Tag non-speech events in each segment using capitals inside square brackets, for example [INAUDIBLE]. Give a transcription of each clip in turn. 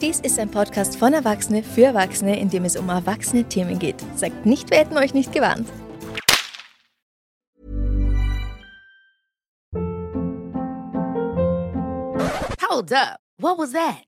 Dies ist ein Podcast von Erwachsene für Erwachsene, in dem es um erwachsene Themen geht. Sagt nicht, wir hätten euch nicht gewarnt. Hold up. What was that?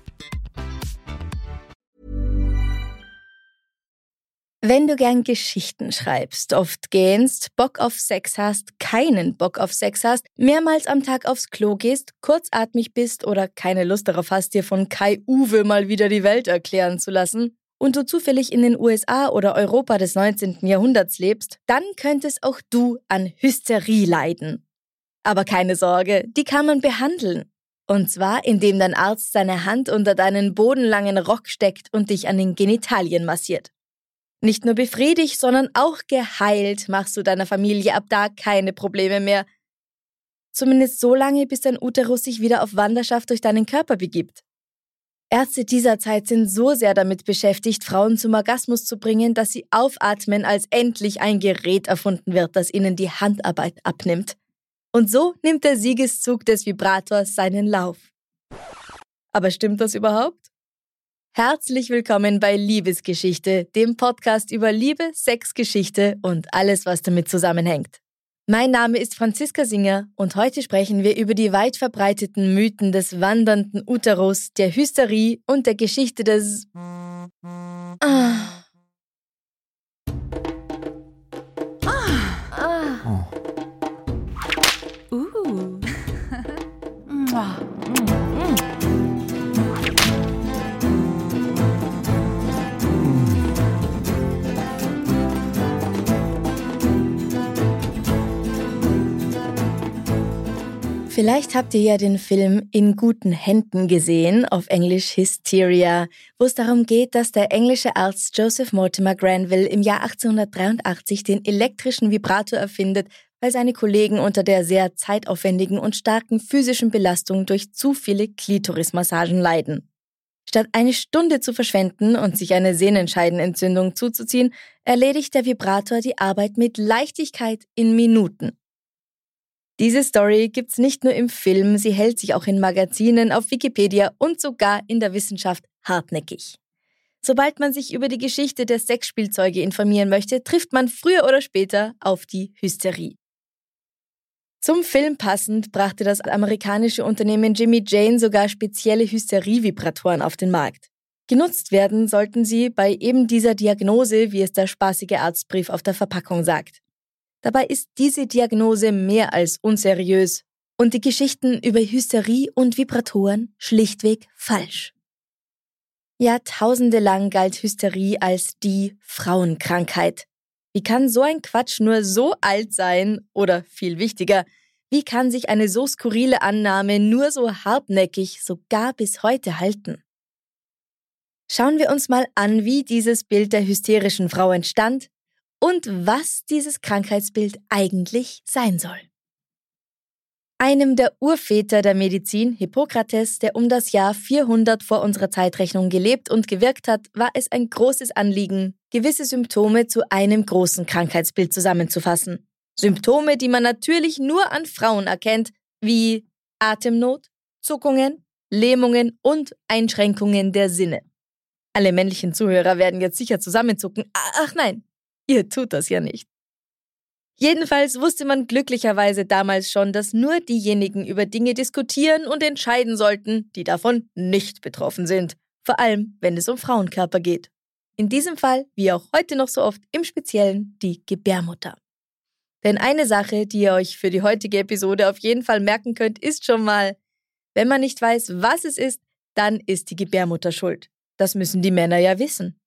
Wenn du gern Geschichten schreibst, oft gähnst, Bock auf Sex hast, keinen Bock auf Sex hast, mehrmals am Tag aufs Klo gehst, kurzatmig bist oder keine Lust darauf hast, dir von Kai Uwe mal wieder die Welt erklären zu lassen, und du zufällig in den USA oder Europa des 19. Jahrhunderts lebst, dann könntest auch du an Hysterie leiden. Aber keine Sorge, die kann man behandeln. Und zwar, indem dein Arzt seine Hand unter deinen bodenlangen Rock steckt und dich an den Genitalien massiert. Nicht nur befriedigt, sondern auch geheilt machst du deiner Familie ab da keine Probleme mehr. Zumindest so lange, bis dein Uterus sich wieder auf Wanderschaft durch deinen Körper begibt. Ärzte dieser Zeit sind so sehr damit beschäftigt, Frauen zum Orgasmus zu bringen, dass sie aufatmen, als endlich ein Gerät erfunden wird, das ihnen die Handarbeit abnimmt. Und so nimmt der Siegeszug des Vibrators seinen Lauf. Aber stimmt das überhaupt? Herzlich willkommen bei Liebesgeschichte, dem Podcast über Liebe, Sexgeschichte und alles, was damit zusammenhängt. Mein Name ist Franziska Singer und heute sprechen wir über die weit verbreiteten Mythen des wandernden Uterus, der Hysterie und der Geschichte des... Ah. Vielleicht habt ihr ja den Film In guten Händen gesehen, auf Englisch Hysteria, wo es darum geht, dass der englische Arzt Joseph Mortimer Granville im Jahr 1883 den elektrischen Vibrator erfindet, weil seine Kollegen unter der sehr zeitaufwendigen und starken physischen Belastung durch zu viele Klitorismassagen leiden. Statt eine Stunde zu verschwenden und sich eine Sehnenscheidenentzündung zuzuziehen, erledigt der Vibrator die Arbeit mit Leichtigkeit in Minuten. Diese Story gibt's nicht nur im Film, sie hält sich auch in Magazinen, auf Wikipedia und sogar in der Wissenschaft hartnäckig. Sobald man sich über die Geschichte der Sexspielzeuge informieren möchte, trifft man früher oder später auf die Hysterie. Zum Film passend brachte das amerikanische Unternehmen Jimmy Jane sogar spezielle Hysterie-Vibratoren auf den Markt. Genutzt werden sollten sie bei eben dieser Diagnose, wie es der spaßige Arztbrief auf der Verpackung sagt. Dabei ist diese Diagnose mehr als unseriös und die Geschichten über Hysterie und Vibratoren schlichtweg falsch. Jahrtausende lang galt Hysterie als die Frauenkrankheit. Wie kann so ein Quatsch nur so alt sein? Oder viel wichtiger, wie kann sich eine so skurrile Annahme nur so hartnäckig sogar bis heute halten? Schauen wir uns mal an, wie dieses Bild der hysterischen Frau entstand und was dieses Krankheitsbild eigentlich sein soll. Einem der Urväter der Medizin, Hippokrates, der um das Jahr 400 vor unserer Zeitrechnung gelebt und gewirkt hat, war es ein großes Anliegen, gewisse Symptome zu einem großen Krankheitsbild zusammenzufassen. Symptome, die man natürlich nur an Frauen erkennt, wie Atemnot, Zuckungen, Lähmungen und Einschränkungen der Sinne. Alle männlichen Zuhörer werden jetzt sicher zusammenzucken. Ach nein, Ihr tut das ja nicht. Jedenfalls wusste man glücklicherweise damals schon, dass nur diejenigen über Dinge diskutieren und entscheiden sollten, die davon nicht betroffen sind. Vor allem, wenn es um Frauenkörper geht. In diesem Fall, wie auch heute noch so oft, im Speziellen die Gebärmutter. Denn eine Sache, die ihr euch für die heutige Episode auf jeden Fall merken könnt, ist schon mal, wenn man nicht weiß, was es ist, dann ist die Gebärmutter schuld. Das müssen die Männer ja wissen.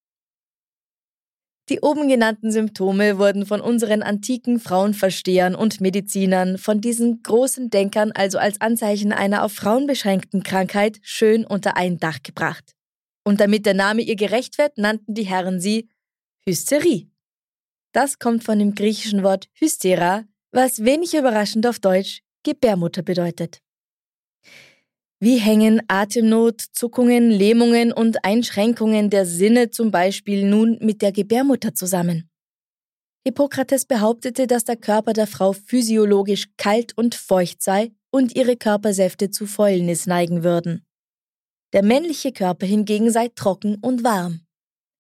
Die oben genannten Symptome wurden von unseren antiken Frauenverstehern und Medizinern, von diesen großen Denkern also als Anzeichen einer auf Frauen beschränkten Krankheit schön unter ein Dach gebracht. Und damit der Name ihr gerecht wird, nannten die Herren sie Hysterie. Das kommt von dem griechischen Wort Hystera, was wenig überraschend auf Deutsch Gebärmutter bedeutet. Wie hängen Atemnot, Zuckungen, Lähmungen und Einschränkungen der Sinne zum Beispiel nun mit der Gebärmutter zusammen? Hippokrates behauptete, dass der Körper der Frau physiologisch kalt und feucht sei und ihre Körpersäfte zu Fäulnis neigen würden. Der männliche Körper hingegen sei trocken und warm.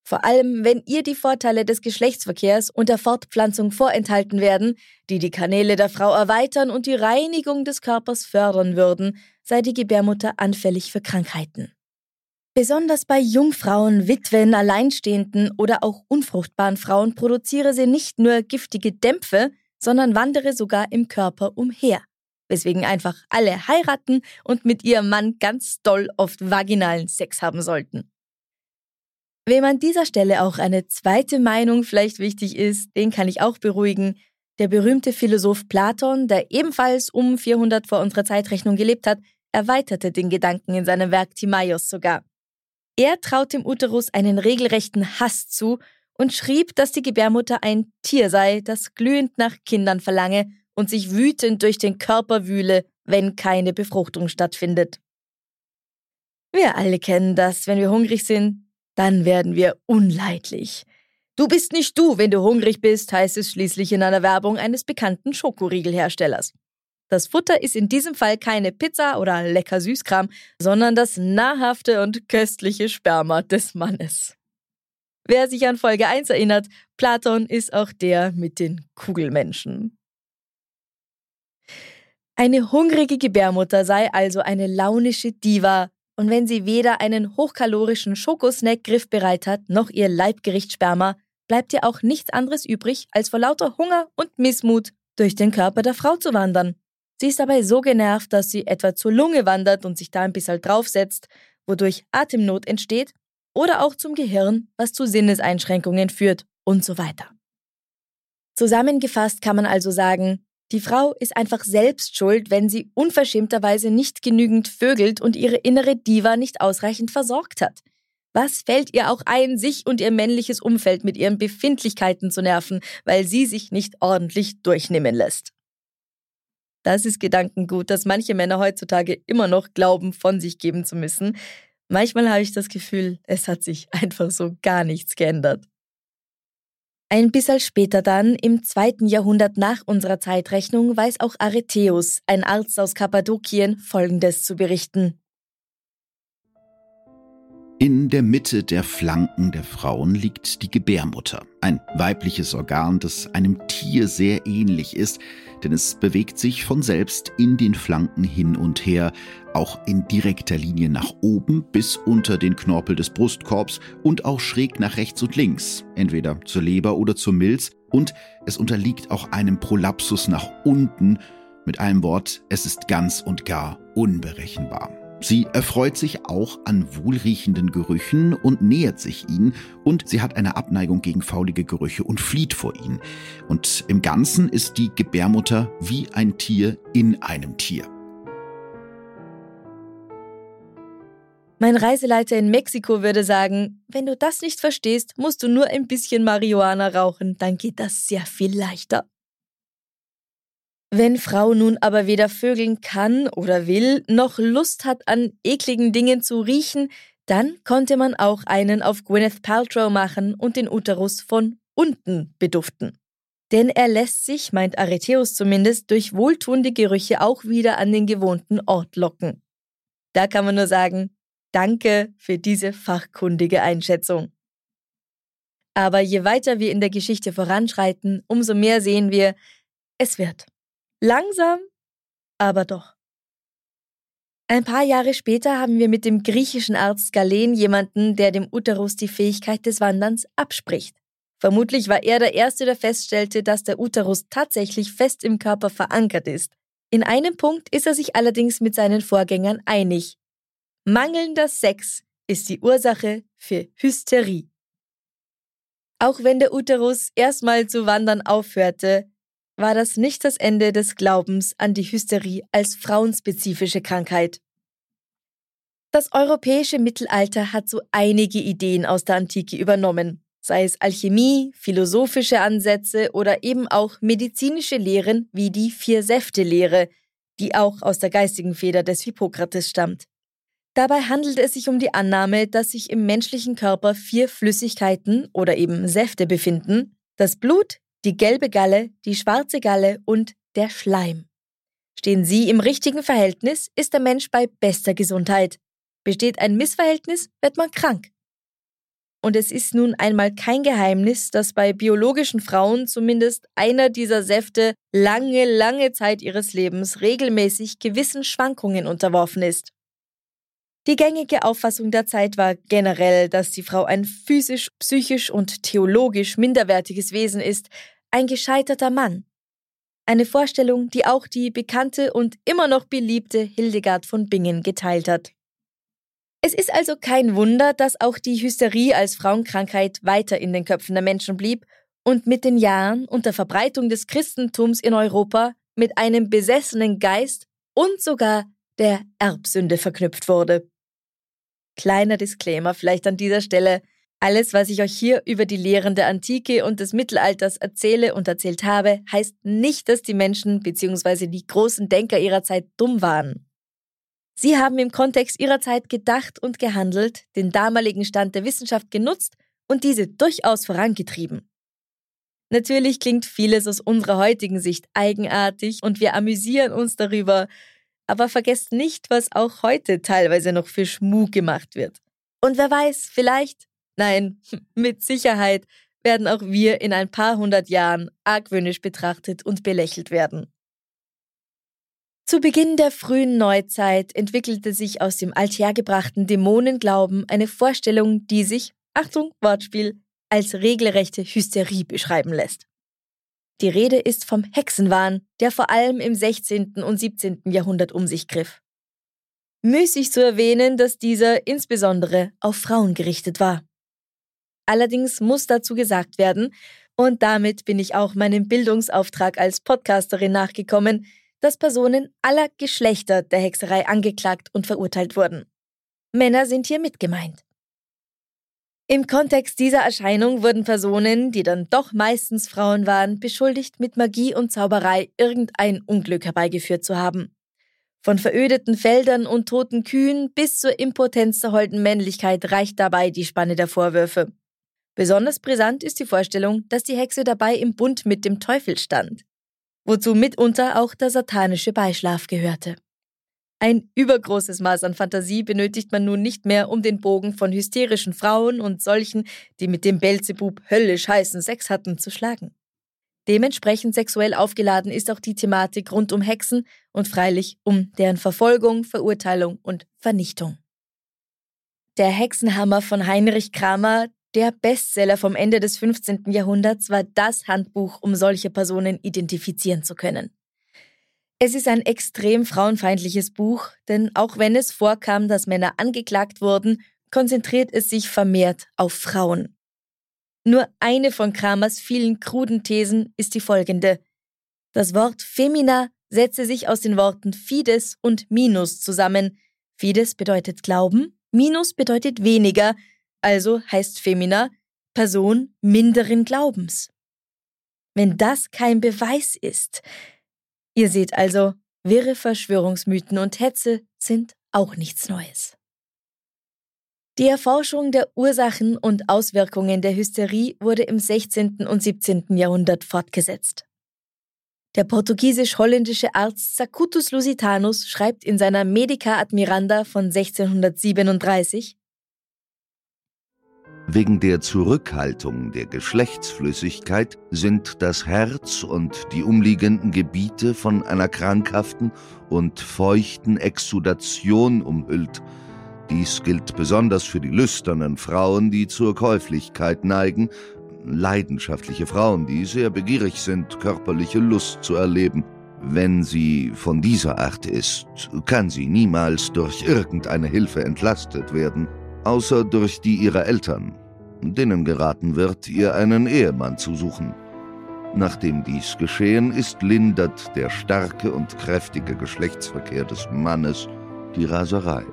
Vor allem, wenn ihr die Vorteile des Geschlechtsverkehrs und der Fortpflanzung vorenthalten werden, die die Kanäle der Frau erweitern und die Reinigung des Körpers fördern würden, sei die Gebärmutter anfällig für Krankheiten. Besonders bei Jungfrauen, Witwen, Alleinstehenden oder auch unfruchtbaren Frauen produziere sie nicht nur giftige Dämpfe, sondern wandere sogar im Körper umher, weswegen einfach alle heiraten und mit ihrem Mann ganz doll oft vaginalen Sex haben sollten. Wem an dieser Stelle auch eine zweite Meinung vielleicht wichtig ist, den kann ich auch beruhigen. Der berühmte Philosoph Platon, der ebenfalls um 400 vor unserer Zeitrechnung gelebt hat, erweiterte den Gedanken in seinem Werk Timaeus sogar. Er traut dem Uterus einen regelrechten Hass zu und schrieb, dass die Gebärmutter ein Tier sei, das glühend nach Kindern verlange und sich wütend durch den Körper wühle, wenn keine Befruchtung stattfindet. Wir alle kennen das, wenn wir hungrig sind, dann werden wir unleidlich. Du bist nicht du, wenn du hungrig bist, heißt es schließlich in einer Werbung eines bekannten Schokoriegelherstellers. Das Futter ist in diesem Fall keine Pizza oder lecker Süßkram, sondern das nahrhafte und köstliche Sperma des Mannes. Wer sich an Folge 1 erinnert, Platon ist auch der mit den Kugelmenschen. Eine hungrige Gebärmutter sei also eine launische Diva, und wenn sie weder einen hochkalorischen Schokosnack griffbereit hat, noch ihr Leibgericht Sperma, bleibt ihr auch nichts anderes übrig, als vor lauter Hunger und Missmut durch den Körper der Frau zu wandern. Sie ist dabei so genervt, dass sie etwa zur Lunge wandert und sich da ein bisschen draufsetzt, wodurch Atemnot entsteht, oder auch zum Gehirn, was zu Sinneseinschränkungen führt und so weiter. Zusammengefasst kann man also sagen, die Frau ist einfach selbst schuld, wenn sie unverschämterweise nicht genügend vögelt und ihre innere Diva nicht ausreichend versorgt hat. Was fällt ihr auch ein, sich und ihr männliches Umfeld mit ihren Befindlichkeiten zu nerven, weil sie sich nicht ordentlich durchnehmen lässt? Das ist Gedankengut, dass manche Männer heutzutage immer noch glauben, von sich geben zu müssen. Manchmal habe ich das Gefühl, es hat sich [LAUGHS] einfach so gar nichts geändert. Ein bisschen später dann, im zweiten Jahrhundert nach unserer Zeitrechnung, weiß auch Aretheus, ein Arzt aus Kappadokien, Folgendes zu berichten. In der Mitte der Flanken der Frauen liegt die Gebärmutter, ein weibliches Organ, das einem Tier sehr ähnlich ist, denn es bewegt sich von selbst in den Flanken hin und her, auch in direkter Linie nach oben bis unter den Knorpel des Brustkorbs und auch schräg nach rechts und links, entweder zur Leber oder zur Milz, und es unterliegt auch einem Prolapsus nach unten, mit einem Wort, es ist ganz und gar unberechenbar. Sie erfreut sich auch an wohlriechenden Gerüchen und nähert sich ihnen und sie hat eine Abneigung gegen faulige Gerüche und flieht vor ihnen. Und im Ganzen ist die Gebärmutter wie ein Tier in einem Tier. Mein Reiseleiter in Mexiko würde sagen, wenn du das nicht verstehst, musst du nur ein bisschen Marihuana rauchen, dann geht das sehr viel leichter. Wenn Frau nun aber weder vögeln kann oder will, noch Lust hat, an ekligen Dingen zu riechen, dann konnte man auch einen auf Gwyneth Paltrow machen und den Uterus von unten beduften. Denn er lässt sich, meint Aretheus zumindest, durch wohltuende Gerüche auch wieder an den gewohnten Ort locken. Da kann man nur sagen, danke für diese fachkundige Einschätzung. Aber je weiter wir in der Geschichte voranschreiten, umso mehr sehen wir, es wird. Langsam, aber doch. Ein paar Jahre später haben wir mit dem griechischen Arzt Galen jemanden, der dem Uterus die Fähigkeit des Wanderns abspricht. Vermutlich war er der Erste, der feststellte, dass der Uterus tatsächlich fest im Körper verankert ist. In einem Punkt ist er sich allerdings mit seinen Vorgängern einig. Mangelnder Sex ist die Ursache für Hysterie. Auch wenn der Uterus erstmal zu wandern aufhörte, war das nicht das Ende des Glaubens an die Hysterie als frauenspezifische Krankheit. Das europäische Mittelalter hat so einige Ideen aus der Antike übernommen. sei es Alchemie, philosophische Ansätze oder eben auch medizinische Lehren wie die Vier-Säfte-Lehre, die auch aus der geistigen Feder des Hippokrates stammt. Dabei handelt es sich um die Annahme, dass sich im menschlichen Körper vier Flüssigkeiten oder eben Säfte befinden, das Blut, die gelbe Galle, die schwarze Galle und der Schleim. Stehen sie im richtigen Verhältnis, ist der Mensch bei bester Gesundheit. Besteht ein Missverhältnis, wird man krank. Und es ist nun einmal kein Geheimnis, dass bei biologischen Frauen zumindest einer dieser Säfte lange, lange Zeit ihres Lebens regelmäßig gewissen Schwankungen unterworfen ist. Die gängige Auffassung der Zeit war generell, dass die Frau ein physisch, psychisch und theologisch minderwertiges Wesen ist, ein gescheiterter Mann. Eine Vorstellung, die auch die bekannte und immer noch beliebte Hildegard von Bingen geteilt hat. Es ist also kein Wunder, dass auch die Hysterie als Frauenkrankheit weiter in den Köpfen der Menschen blieb und mit den Jahren und der Verbreitung des Christentums in Europa mit einem besessenen Geist und sogar der Erbsünde verknüpft wurde. Kleiner Disclaimer vielleicht an dieser Stelle. Alles, was ich euch hier über die Lehren der Antike und des Mittelalters erzähle und erzählt habe, heißt nicht, dass die Menschen bzw. die großen Denker ihrer Zeit dumm waren. Sie haben im Kontext ihrer Zeit gedacht und gehandelt, den damaligen Stand der Wissenschaft genutzt und diese durchaus vorangetrieben. Natürlich klingt vieles aus unserer heutigen Sicht eigenartig und wir amüsieren uns darüber, aber vergesst nicht, was auch heute teilweise noch für Schmuck gemacht wird. Und wer weiß, vielleicht, nein, mit Sicherheit werden auch wir in ein paar hundert Jahren argwöhnisch betrachtet und belächelt werden. Zu Beginn der frühen Neuzeit entwickelte sich aus dem althergebrachten Dämonenglauben eine Vorstellung, die sich, Achtung, Wortspiel, als regelrechte Hysterie beschreiben lässt. Die Rede ist vom Hexenwahn, der vor allem im 16. und 17. Jahrhundert um sich griff. Müßig zu erwähnen, dass dieser insbesondere auf Frauen gerichtet war. Allerdings muss dazu gesagt werden, und damit bin ich auch meinem Bildungsauftrag als Podcasterin nachgekommen, dass Personen aller Geschlechter der Hexerei angeklagt und verurteilt wurden. Männer sind hier mit gemeint. Im Kontext dieser Erscheinung wurden Personen, die dann doch meistens Frauen waren, beschuldigt, mit Magie und Zauberei irgendein Unglück herbeigeführt zu haben. Von verödeten Feldern und toten Kühen bis zur Impotenz der holden Männlichkeit reicht dabei die Spanne der Vorwürfe. Besonders brisant ist die Vorstellung, dass die Hexe dabei im Bund mit dem Teufel stand wozu mitunter auch der satanische Beischlaf gehörte. Ein übergroßes Maß an Fantasie benötigt man nun nicht mehr, um den Bogen von hysterischen Frauen und solchen, die mit dem Belzebub höllisch heißen Sex hatten, zu schlagen. Dementsprechend sexuell aufgeladen ist auch die Thematik rund um Hexen und freilich um deren Verfolgung, Verurteilung und Vernichtung. Der Hexenhammer von Heinrich Kramer, der Bestseller vom Ende des 15. Jahrhunderts war das Handbuch, um solche Personen identifizieren zu können. Es ist ein extrem frauenfeindliches Buch, denn auch wenn es vorkam, dass Männer angeklagt wurden, konzentriert es sich vermehrt auf Frauen. Nur eine von Kramers vielen kruden Thesen ist die folgende. Das Wort Femina setze sich aus den Worten Fides und Minus zusammen. Fides bedeutet Glauben, Minus bedeutet weniger, also heißt Femina Person minderen Glaubens. Wenn das kein Beweis ist. Ihr seht also, wirre Verschwörungsmythen und Hetze sind auch nichts Neues. Die Erforschung der Ursachen und Auswirkungen der Hysterie wurde im 16. und 17. Jahrhundert fortgesetzt. Der portugiesisch-holländische Arzt Sacutus Lusitanus schreibt in seiner Medica Admiranda von 1637 Wegen der Zurückhaltung der Geschlechtsflüssigkeit sind das Herz und die umliegenden Gebiete von einer krankhaften und feuchten Exudation umhüllt. Dies gilt besonders für die lüsternen Frauen, die zur Käuflichkeit neigen, leidenschaftliche Frauen, die sehr begierig sind, körperliche Lust zu erleben. Wenn sie von dieser Art ist, kann sie niemals durch irgendeine Hilfe entlastet werden außer durch die ihrer Eltern, denen geraten wird, ihr einen Ehemann zu suchen. Nachdem dies geschehen ist, lindert der starke und kräftige Geschlechtsverkehr des Mannes die Raserei.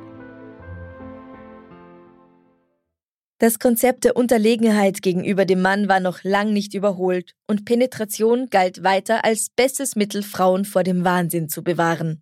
Das Konzept der Unterlegenheit gegenüber dem Mann war noch lang nicht überholt und Penetration galt weiter als bestes Mittel, Frauen vor dem Wahnsinn zu bewahren.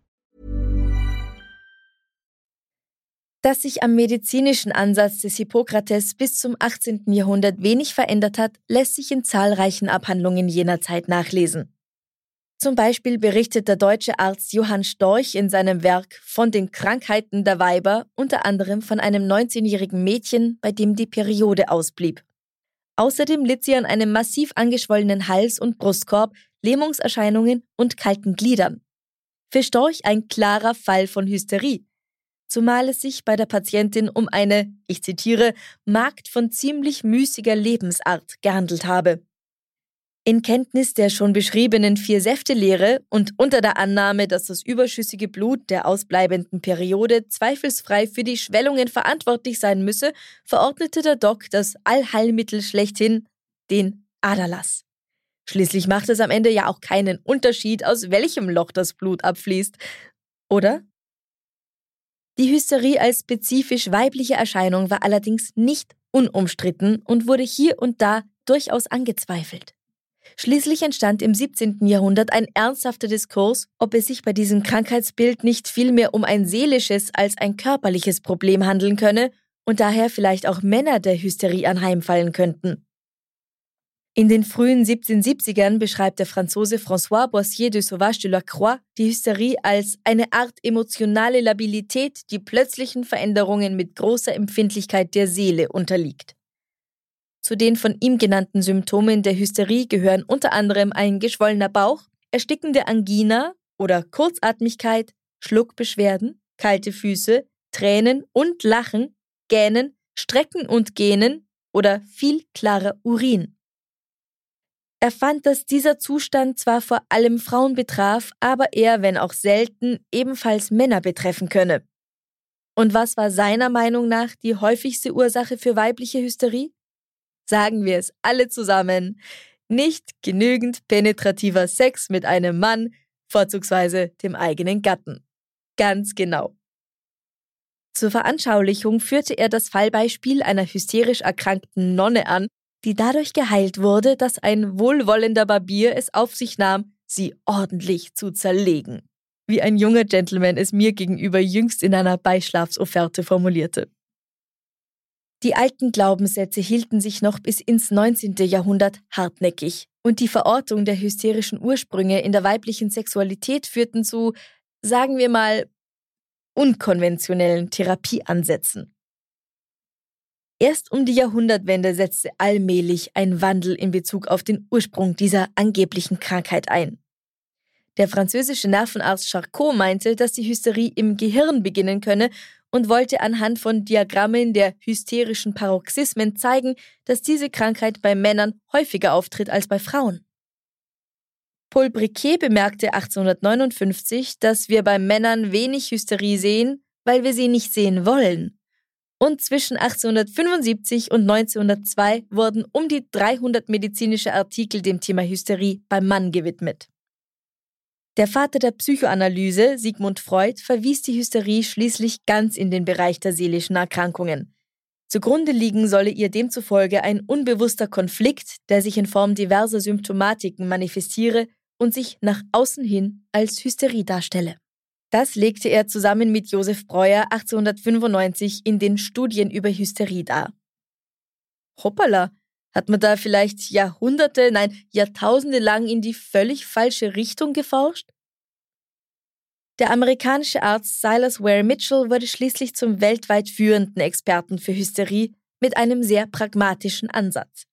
Dass sich am medizinischen Ansatz des Hippokrates bis zum 18. Jahrhundert wenig verändert hat, lässt sich in zahlreichen Abhandlungen jener Zeit nachlesen. Zum Beispiel berichtet der deutsche Arzt Johann Storch in seinem Werk von den Krankheiten der Weiber unter anderem von einem 19-jährigen Mädchen, bei dem die Periode ausblieb. Außerdem litt sie an einem massiv angeschwollenen Hals- und Brustkorb, Lähmungserscheinungen und kalten Gliedern. Für Storch ein klarer Fall von Hysterie, zumal es sich bei der Patientin um eine, ich zitiere, Magd von ziemlich müßiger Lebensart gehandelt habe. In Kenntnis der schon beschriebenen Vier-Säfte-Lehre und unter der Annahme, dass das überschüssige Blut der ausbleibenden Periode zweifelsfrei für die Schwellungen verantwortlich sein müsse, verordnete der Doc das Allheilmittel schlechthin, den Aderlass. Schließlich macht es am Ende ja auch keinen Unterschied, aus welchem Loch das Blut abfließt. Oder? Die Hysterie als spezifisch weibliche Erscheinung war allerdings nicht unumstritten und wurde hier und da durchaus angezweifelt. Schließlich entstand im 17. Jahrhundert ein ernsthafter Diskurs, ob es sich bei diesem Krankheitsbild nicht vielmehr um ein seelisches als ein körperliches Problem handeln könne und daher vielleicht auch Männer der Hysterie anheimfallen könnten. In den frühen 1770ern beschreibt der Franzose François Boissier de Sauvage de la Croix die Hysterie als eine Art emotionale Labilität, die plötzlichen Veränderungen mit großer Empfindlichkeit der Seele unterliegt. Zu den von ihm genannten Symptomen der Hysterie gehören unter anderem ein geschwollener Bauch, erstickende Angina oder Kurzatmigkeit, Schluckbeschwerden, kalte Füße, Tränen und Lachen, Gähnen, Strecken und Gähnen oder viel klarer Urin. Er fand, dass dieser Zustand zwar vor allem Frauen betraf, aber er, wenn auch selten, ebenfalls Männer betreffen könne. Und was war seiner Meinung nach die häufigste Ursache für weibliche Hysterie? sagen wir es alle zusammen, nicht genügend penetrativer Sex mit einem Mann, vorzugsweise dem eigenen Gatten. Ganz genau. Zur Veranschaulichung führte er das Fallbeispiel einer hysterisch erkrankten Nonne an, die dadurch geheilt wurde, dass ein wohlwollender Barbier es auf sich nahm, sie ordentlich zu zerlegen, wie ein junger Gentleman es mir gegenüber jüngst in einer Beischlafsofferte formulierte. Die alten Glaubenssätze hielten sich noch bis ins 19. Jahrhundert hartnäckig und die Verortung der hysterischen Ursprünge in der weiblichen Sexualität führten zu, sagen wir mal, unkonventionellen Therapieansätzen. Erst um die Jahrhundertwende setzte allmählich ein Wandel in Bezug auf den Ursprung dieser angeblichen Krankheit ein. Der französische Nervenarzt Charcot meinte, dass die Hysterie im Gehirn beginnen könne und wollte anhand von Diagrammen der hysterischen Paroxysmen zeigen, dass diese Krankheit bei Männern häufiger auftritt als bei Frauen. Paul Briquet bemerkte 1859, dass wir bei Männern wenig Hysterie sehen, weil wir sie nicht sehen wollen. Und zwischen 1875 und 1902 wurden um die 300 medizinische Artikel dem Thema Hysterie beim Mann gewidmet. Der Vater der Psychoanalyse, Sigmund Freud, verwies die Hysterie schließlich ganz in den Bereich der seelischen Erkrankungen. Zugrunde liegen solle ihr demzufolge ein unbewusster Konflikt, der sich in Form diverser Symptomatiken manifestiere und sich nach außen hin als Hysterie darstelle. Das legte er zusammen mit Josef Breuer 1895 in den Studien über Hysterie dar. Hoppala, hat man da vielleicht Jahrhunderte, nein, Jahrtausende lang in die völlig falsche Richtung geforscht? Der amerikanische Arzt Silas Ware Mitchell wurde schließlich zum weltweit führenden Experten für Hysterie mit einem sehr pragmatischen Ansatz.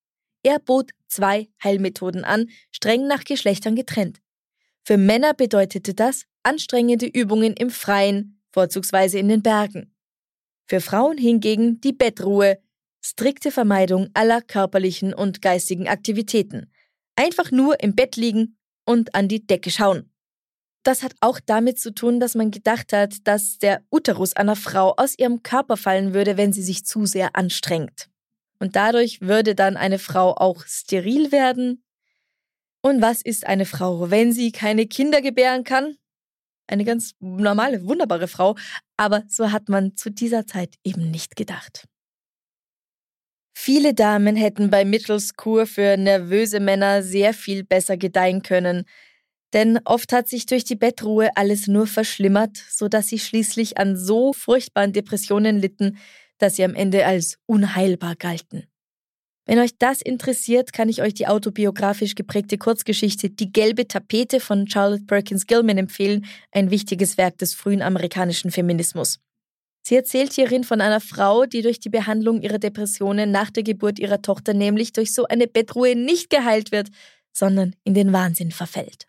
Er bot zwei Heilmethoden an, streng nach Geschlechtern getrennt. Für Männer bedeutete das anstrengende Übungen im Freien, vorzugsweise in den Bergen. Für Frauen hingegen die Bettruhe, strikte Vermeidung aller körperlichen und geistigen Aktivitäten. Einfach nur im Bett liegen und an die Decke schauen. Das hat auch damit zu tun, dass man gedacht hat, dass der Uterus einer Frau aus ihrem Körper fallen würde, wenn sie sich zu sehr anstrengt. Und dadurch würde dann eine Frau auch steril werden. Und was ist eine Frau, wenn sie keine Kinder gebären kann? Eine ganz normale, wunderbare Frau, aber so hat man zu dieser Zeit eben nicht gedacht. Viele Damen hätten bei Mitchells Kur für nervöse Männer sehr viel besser gedeihen können, denn oft hat sich durch die Bettruhe alles nur verschlimmert, so dass sie schließlich an so furchtbaren Depressionen litten, dass sie am Ende als unheilbar galten. Wenn euch das interessiert, kann ich euch die autobiografisch geprägte Kurzgeschichte Die gelbe Tapete von Charlotte Perkins Gilman empfehlen, ein wichtiges Werk des frühen amerikanischen Feminismus. Sie erzählt hierin von einer Frau, die durch die Behandlung ihrer Depressionen nach der Geburt ihrer Tochter nämlich durch so eine Bettruhe nicht geheilt wird, sondern in den Wahnsinn verfällt.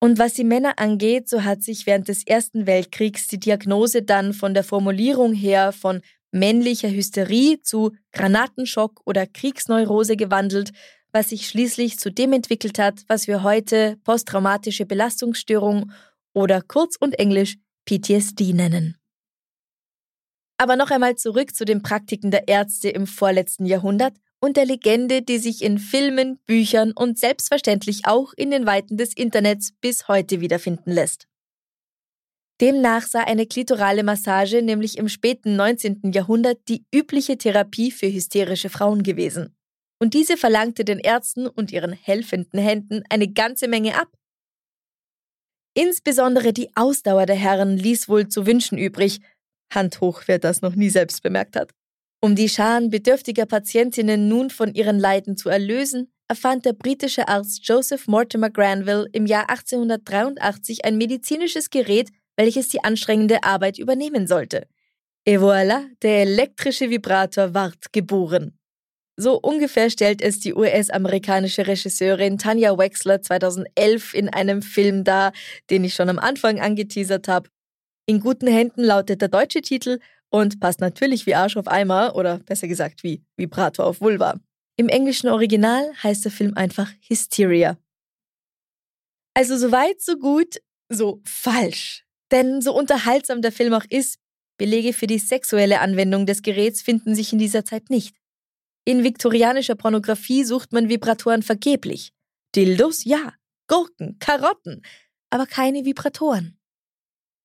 Und was die Männer angeht, so hat sich während des Ersten Weltkriegs die Diagnose dann von der Formulierung her von männlicher Hysterie zu Granatenschock oder Kriegsneurose gewandelt, was sich schließlich zu dem entwickelt hat, was wir heute posttraumatische Belastungsstörung oder kurz und englisch PTSD nennen. Aber noch einmal zurück zu den Praktiken der Ärzte im vorletzten Jahrhundert und der Legende, die sich in Filmen, Büchern und selbstverständlich auch in den Weiten des Internets bis heute wiederfinden lässt. Demnach sei eine klitorale Massage nämlich im späten 19. Jahrhundert die übliche Therapie für hysterische Frauen gewesen. Und diese verlangte den Ärzten und ihren helfenden Händen eine ganze Menge ab. Insbesondere die Ausdauer der Herren ließ wohl zu wünschen übrig. Hand hoch, wer das noch nie selbst bemerkt hat. Um die Scharen bedürftiger Patientinnen nun von ihren Leiden zu erlösen, erfand der britische Arzt Joseph Mortimer Granville im Jahr 1883 ein medizinisches Gerät, welches die anstrengende Arbeit übernehmen sollte. Et voilà, der elektrische Vibrator ward geboren. So ungefähr stellt es die US-amerikanische Regisseurin Tanya Wexler 2011 in einem Film dar, den ich schon am Anfang angeteasert habe. In guten Händen lautet der deutsche Titel und passt natürlich wie Arsch auf Eimer oder besser gesagt wie Vibrator auf Vulva. Im englischen Original heißt der Film einfach Hysteria. Also so weit, so gut, so falsch. Denn so unterhaltsam der Film auch ist, Belege für die sexuelle Anwendung des Geräts finden sich in dieser Zeit nicht. In viktorianischer Pornografie sucht man Vibratoren vergeblich. Dildos ja, Gurken, Karotten, aber keine Vibratoren.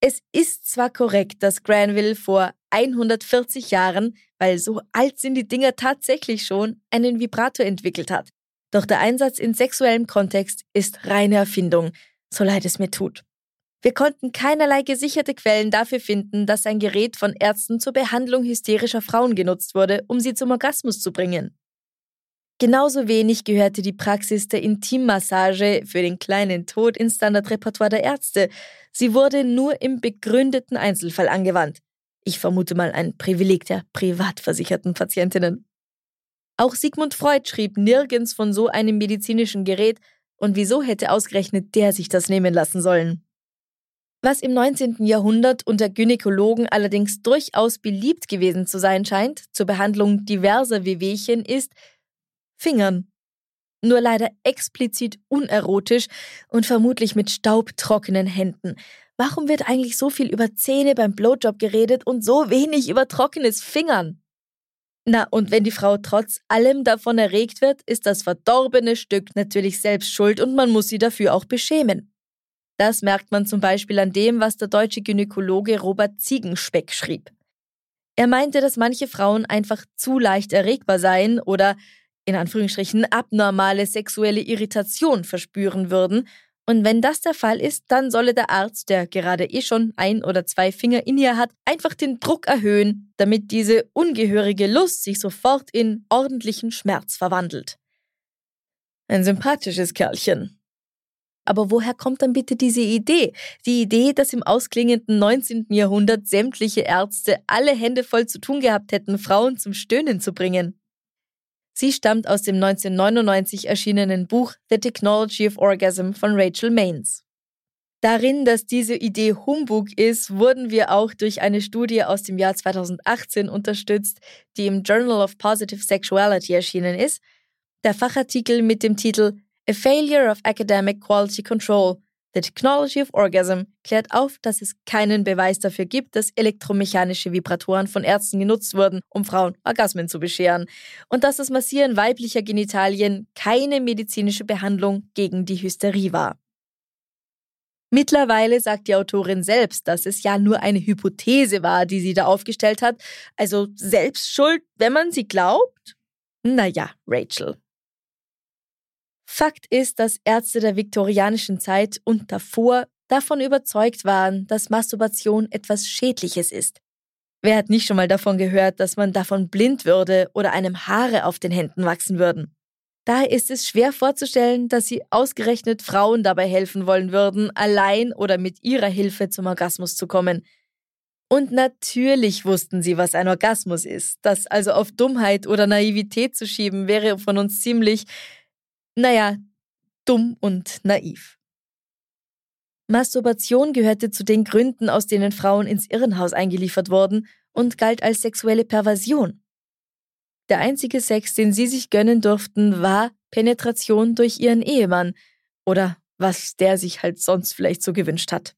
Es ist zwar korrekt, dass Granville vor 140 Jahren, weil so alt sind die Dinger tatsächlich schon, einen Vibrator entwickelt hat. Doch der Einsatz in sexuellem Kontext ist reine Erfindung, so leid es mir tut. Wir konnten keinerlei gesicherte Quellen dafür finden, dass ein Gerät von Ärzten zur Behandlung hysterischer Frauen genutzt wurde, um sie zum Orgasmus zu bringen. Genauso wenig gehörte die Praxis der Intimmassage für den kleinen Tod ins Standardrepertoire der Ärzte. Sie wurde nur im begründeten Einzelfall angewandt. Ich vermute mal ein Privileg der privat versicherten Patientinnen. Auch Sigmund Freud schrieb nirgends von so einem medizinischen Gerät, und wieso hätte ausgerechnet der sich das nehmen lassen sollen? Was im 19. Jahrhundert unter Gynäkologen allerdings durchaus beliebt gewesen zu sein scheint, zur Behandlung diverser Wehwehchen, ist, Fingern. Nur leider explizit unerotisch und vermutlich mit staubtrockenen Händen. Warum wird eigentlich so viel über Zähne beim Blowjob geredet und so wenig über trockenes Fingern? Na, und wenn die Frau trotz allem davon erregt wird, ist das verdorbene Stück natürlich selbst schuld und man muss sie dafür auch beschämen. Das merkt man zum Beispiel an dem, was der deutsche Gynäkologe Robert Ziegenspeck schrieb. Er meinte, dass manche Frauen einfach zu leicht erregbar seien oder in Anführungsstrichen abnormale sexuelle Irritation verspüren würden. Und wenn das der Fall ist, dann solle der Arzt, der gerade eh schon ein oder zwei Finger in ihr hat, einfach den Druck erhöhen, damit diese ungehörige Lust sich sofort in ordentlichen Schmerz verwandelt. Ein sympathisches Kerlchen. Aber woher kommt dann bitte diese Idee? Die Idee, dass im ausklingenden 19. Jahrhundert sämtliche Ärzte alle Hände voll zu tun gehabt hätten, Frauen zum Stöhnen zu bringen. Sie stammt aus dem 1999 erschienenen Buch The Technology of Orgasm von Rachel Maines. Darin, dass diese Idee Humbug ist, wurden wir auch durch eine Studie aus dem Jahr 2018 unterstützt, die im Journal of Positive Sexuality erschienen ist. Der Fachartikel mit dem Titel A Failure of Academic Quality Control The Technology of Orgasm klärt auf, dass es keinen Beweis dafür gibt, dass elektromechanische Vibratoren von Ärzten genutzt wurden, um Frauen Orgasmen zu bescheren, und dass das Massieren weiblicher Genitalien keine medizinische Behandlung gegen die Hysterie war. Mittlerweile sagt die Autorin selbst, dass es ja nur eine Hypothese war, die sie da aufgestellt hat, also selbst schuld, wenn man sie glaubt? Naja, Rachel, Fakt ist, dass Ärzte der viktorianischen Zeit und davor davon überzeugt waren, dass Masturbation etwas Schädliches ist. Wer hat nicht schon mal davon gehört, dass man davon blind würde oder einem Haare auf den Händen wachsen würden? Daher ist es schwer vorzustellen, dass sie ausgerechnet Frauen dabei helfen wollen würden, allein oder mit ihrer Hilfe zum Orgasmus zu kommen. Und natürlich wussten sie, was ein Orgasmus ist. Das also auf Dummheit oder Naivität zu schieben, wäre von uns ziemlich, naja, dumm und naiv. Masturbation gehörte zu den Gründen, aus denen Frauen ins Irrenhaus eingeliefert wurden und galt als sexuelle Perversion. Der einzige Sex, den sie sich gönnen durften, war Penetration durch ihren Ehemann oder was der sich halt sonst vielleicht so gewünscht hat.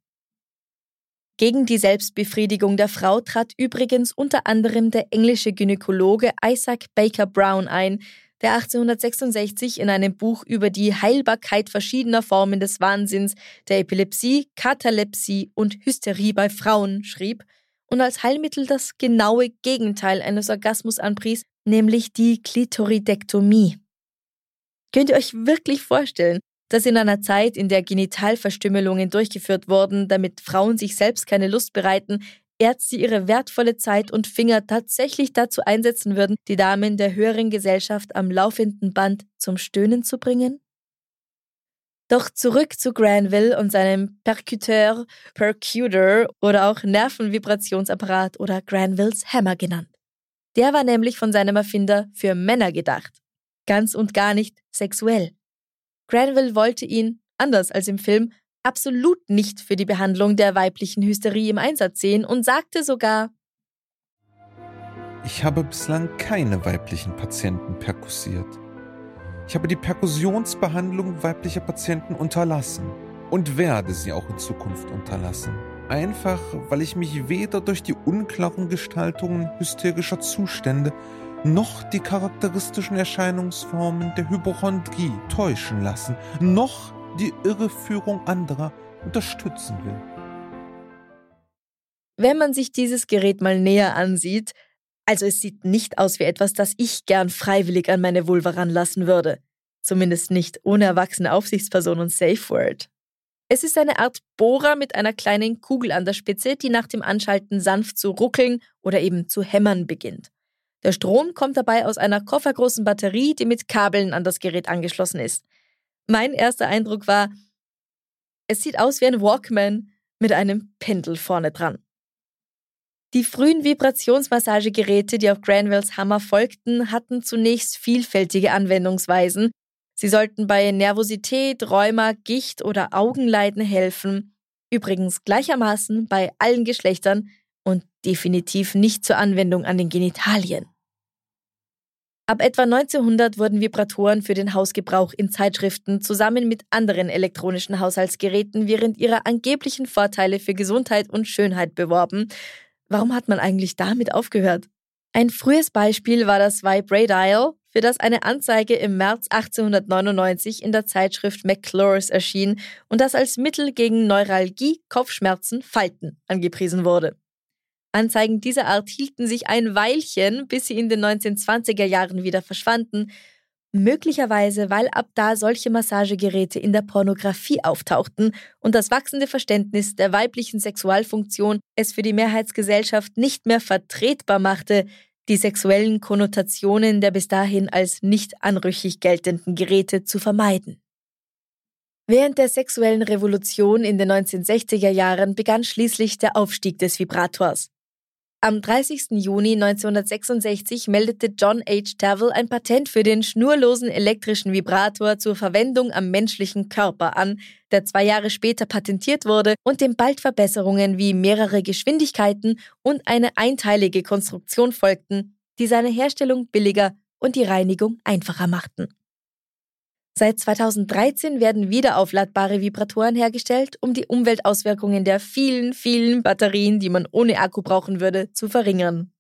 Gegen die Selbstbefriedigung der Frau trat übrigens unter anderem der englische Gynäkologe Isaac Baker Brown ein, der 1866 in einem Buch über die Heilbarkeit verschiedener Formen des Wahnsinns, der Epilepsie, Katalepsie und Hysterie bei Frauen schrieb und als Heilmittel das genaue Gegenteil eines Orgasmus anpries, nämlich die Klitoridektomie. Könnt ihr euch wirklich vorstellen, dass in einer Zeit, in der Genitalverstümmelungen durchgeführt wurden, damit Frauen sich selbst keine Lust bereiten, Ärzte ihre wertvolle Zeit und Finger tatsächlich dazu einsetzen würden, die Damen der höheren Gesellschaft am laufenden Band zum Stöhnen zu bringen? Doch zurück zu Granville und seinem Percuteur, Percuter oder auch Nervenvibrationsapparat oder Granvilles Hammer genannt. Der war nämlich von seinem Erfinder für Männer gedacht. Ganz und gar nicht sexuell. Granville wollte ihn, anders als im Film, absolut nicht für die Behandlung der weiblichen Hysterie im Einsatz sehen und sagte sogar, ich habe bislang keine weiblichen Patienten perkussiert. Ich habe die Perkussionsbehandlung weiblicher Patienten unterlassen und werde sie auch in Zukunft unterlassen. Einfach, weil ich mich weder durch die unklaren Gestaltungen hysterischer Zustände noch die charakteristischen Erscheinungsformen der Hypochondrie täuschen lassen, noch die Irreführung anderer unterstützen will. Wenn man sich dieses Gerät mal näher ansieht, also es sieht nicht aus wie etwas, das ich gern freiwillig an meine Vulva ranlassen würde. Zumindest nicht ohne erwachsene Aufsichtsperson und Safe Word. Es ist eine Art Bohrer mit einer kleinen Kugel an der Spitze, die nach dem Anschalten sanft zu ruckeln oder eben zu hämmern beginnt. Der Strom kommt dabei aus einer koffergroßen Batterie, die mit Kabeln an das Gerät angeschlossen ist. Mein erster Eindruck war, es sieht aus wie ein Walkman mit einem Pendel vorne dran. Die frühen Vibrationsmassagegeräte, die auf Granvilles Hammer folgten, hatten zunächst vielfältige Anwendungsweisen. Sie sollten bei Nervosität, Rheuma, Gicht oder Augenleiden helfen, übrigens gleichermaßen bei allen Geschlechtern und definitiv nicht zur Anwendung an den Genitalien. Ab etwa 1900 wurden Vibratoren für den Hausgebrauch in Zeitschriften zusammen mit anderen elektronischen Haushaltsgeräten während ihrer angeblichen Vorteile für Gesundheit und Schönheit beworben. Warum hat man eigentlich damit aufgehört? Ein frühes Beispiel war das Vibradial, für das eine Anzeige im März 1899 in der Zeitschrift McClures erschien und das als Mittel gegen Neuralgie, Kopfschmerzen, Falten angepriesen wurde. Anzeigen dieser Art hielten sich ein Weilchen, bis sie in den 1920er Jahren wieder verschwanden, möglicherweise weil ab da solche Massagegeräte in der Pornografie auftauchten und das wachsende Verständnis der weiblichen Sexualfunktion es für die Mehrheitsgesellschaft nicht mehr vertretbar machte, die sexuellen Konnotationen der bis dahin als nicht anrüchig geltenden Geräte zu vermeiden. Während der sexuellen Revolution in den 1960er Jahren begann schließlich der Aufstieg des Vibrators. Am 30. Juni 1966 meldete John H. Tavel ein Patent für den schnurlosen elektrischen Vibrator zur Verwendung am menschlichen Körper an, der zwei Jahre später patentiert wurde und dem bald Verbesserungen wie mehrere Geschwindigkeiten und eine einteilige Konstruktion folgten, die seine Herstellung billiger und die Reinigung einfacher machten. Seit 2013 werden wiederaufladbare Vibratoren hergestellt, um die Umweltauswirkungen der vielen, vielen Batterien, die man ohne Akku brauchen würde, zu verringern.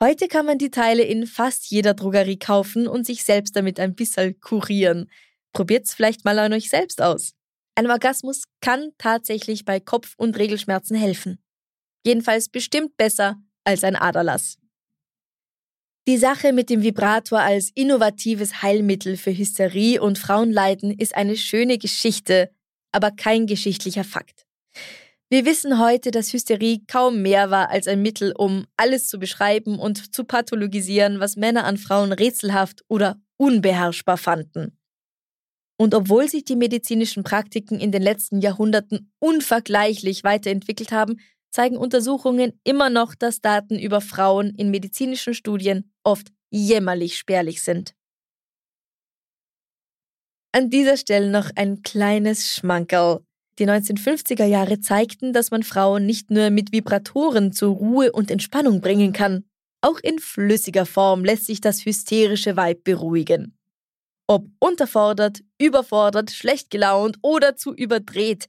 Heute kann man die Teile in fast jeder Drogerie kaufen und sich selbst damit ein bisschen kurieren. Probiert's vielleicht mal an euch selbst aus. Ein Orgasmus kann tatsächlich bei Kopf- und Regelschmerzen helfen. Jedenfalls bestimmt besser als ein Aderlass. Die Sache mit dem Vibrator als innovatives Heilmittel für Hysterie und Frauenleiden ist eine schöne Geschichte, aber kein geschichtlicher Fakt. Wir wissen heute, dass Hysterie kaum mehr war als ein Mittel, um alles zu beschreiben und zu pathologisieren, was Männer an Frauen rätselhaft oder unbeherrschbar fanden. Und obwohl sich die medizinischen Praktiken in den letzten Jahrhunderten unvergleichlich weiterentwickelt haben, zeigen Untersuchungen immer noch, dass Daten über Frauen in medizinischen Studien oft jämmerlich spärlich sind. An dieser Stelle noch ein kleines Schmankerl. Die 1950er Jahre zeigten, dass man Frauen nicht nur mit Vibratoren zur Ruhe und Entspannung bringen kann. Auch in flüssiger Form lässt sich das hysterische Weib beruhigen. Ob unterfordert, überfordert, schlecht gelaunt oder zu überdreht,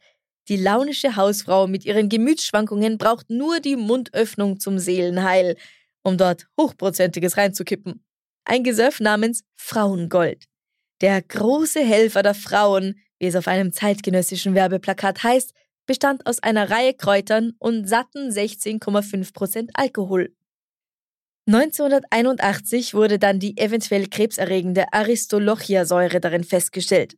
die launische Hausfrau mit ihren Gemütsschwankungen braucht nur die Mundöffnung zum Seelenheil, um dort Hochprozentiges reinzukippen. Ein Gesöff namens Frauengold. Der große Helfer der Frauen, wie es auf einem zeitgenössischen Werbeplakat heißt, bestand aus einer Reihe Kräutern und satten 16,5% Alkohol. 1981 wurde dann die eventuell krebserregende Aristolochia-Säure darin festgestellt.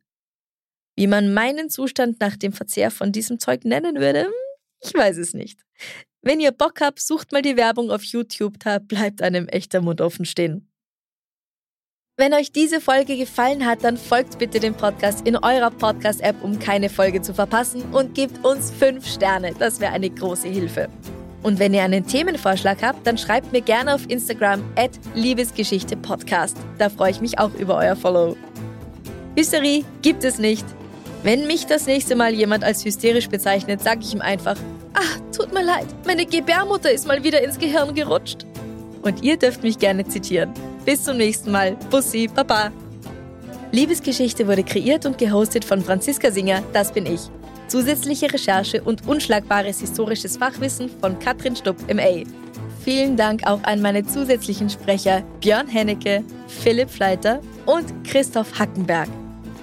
Wie man meinen Zustand nach dem Verzehr von diesem Zeug nennen würde, hm, ich weiß es nicht. Wenn ihr Bock habt, sucht mal die Werbung auf YouTube, da bleibt einem echter Mund offen stehen. Wenn euch diese Folge gefallen hat, dann folgt bitte dem Podcast in eurer Podcast-App, um keine Folge zu verpassen und gebt uns 5 Sterne. Das wäre eine große Hilfe. Und wenn ihr einen Themenvorschlag habt, dann schreibt mir gerne auf Instagram at Liebesgeschichte-Podcast. Da freue ich mich auch über euer Follow. Hysterie gibt es nicht. Wenn mich das nächste Mal jemand als hysterisch bezeichnet, sage ich ihm einfach, ach, tut mir leid, meine Gebärmutter ist mal wieder ins Gehirn gerutscht. Und ihr dürft mich gerne zitieren. Bis zum nächsten Mal. Bussi, Papa. Liebesgeschichte wurde kreiert und gehostet von Franziska Singer, das bin ich. Zusätzliche Recherche und unschlagbares historisches Fachwissen von Katrin Stupp MA. Vielen Dank auch an meine zusätzlichen Sprecher Björn Hennecke, Philipp Fleiter und Christoph Hackenberg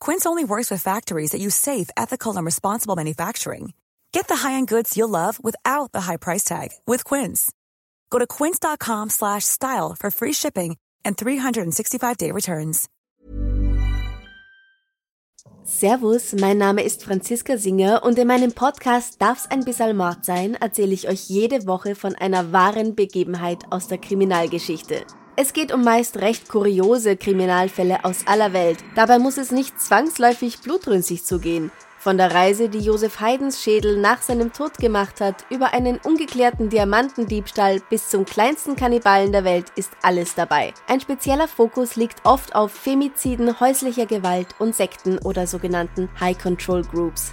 Quince only works with factories that use safe, ethical, and responsible manufacturing. Get the high-end goods you'll love without the high price tag with Quince. Go to quince.com/style for free shipping and 365-day returns. Servus, mein Name ist Franziska Singer und in meinem Podcast Darf's ein bisschen Mord sein, erzähle ich euch jede Woche von einer wahren Begebenheit aus der Kriminalgeschichte. Es geht um meist recht kuriose Kriminalfälle aus aller Welt. Dabei muss es nicht zwangsläufig blutrünstig zugehen. Von der Reise, die Josef Haydns Schädel nach seinem Tod gemacht hat, über einen ungeklärten Diamantendiebstahl bis zum kleinsten Kannibalen der Welt ist alles dabei. Ein spezieller Fokus liegt oft auf Femiziden, häuslicher Gewalt und Sekten oder sogenannten High Control Groups.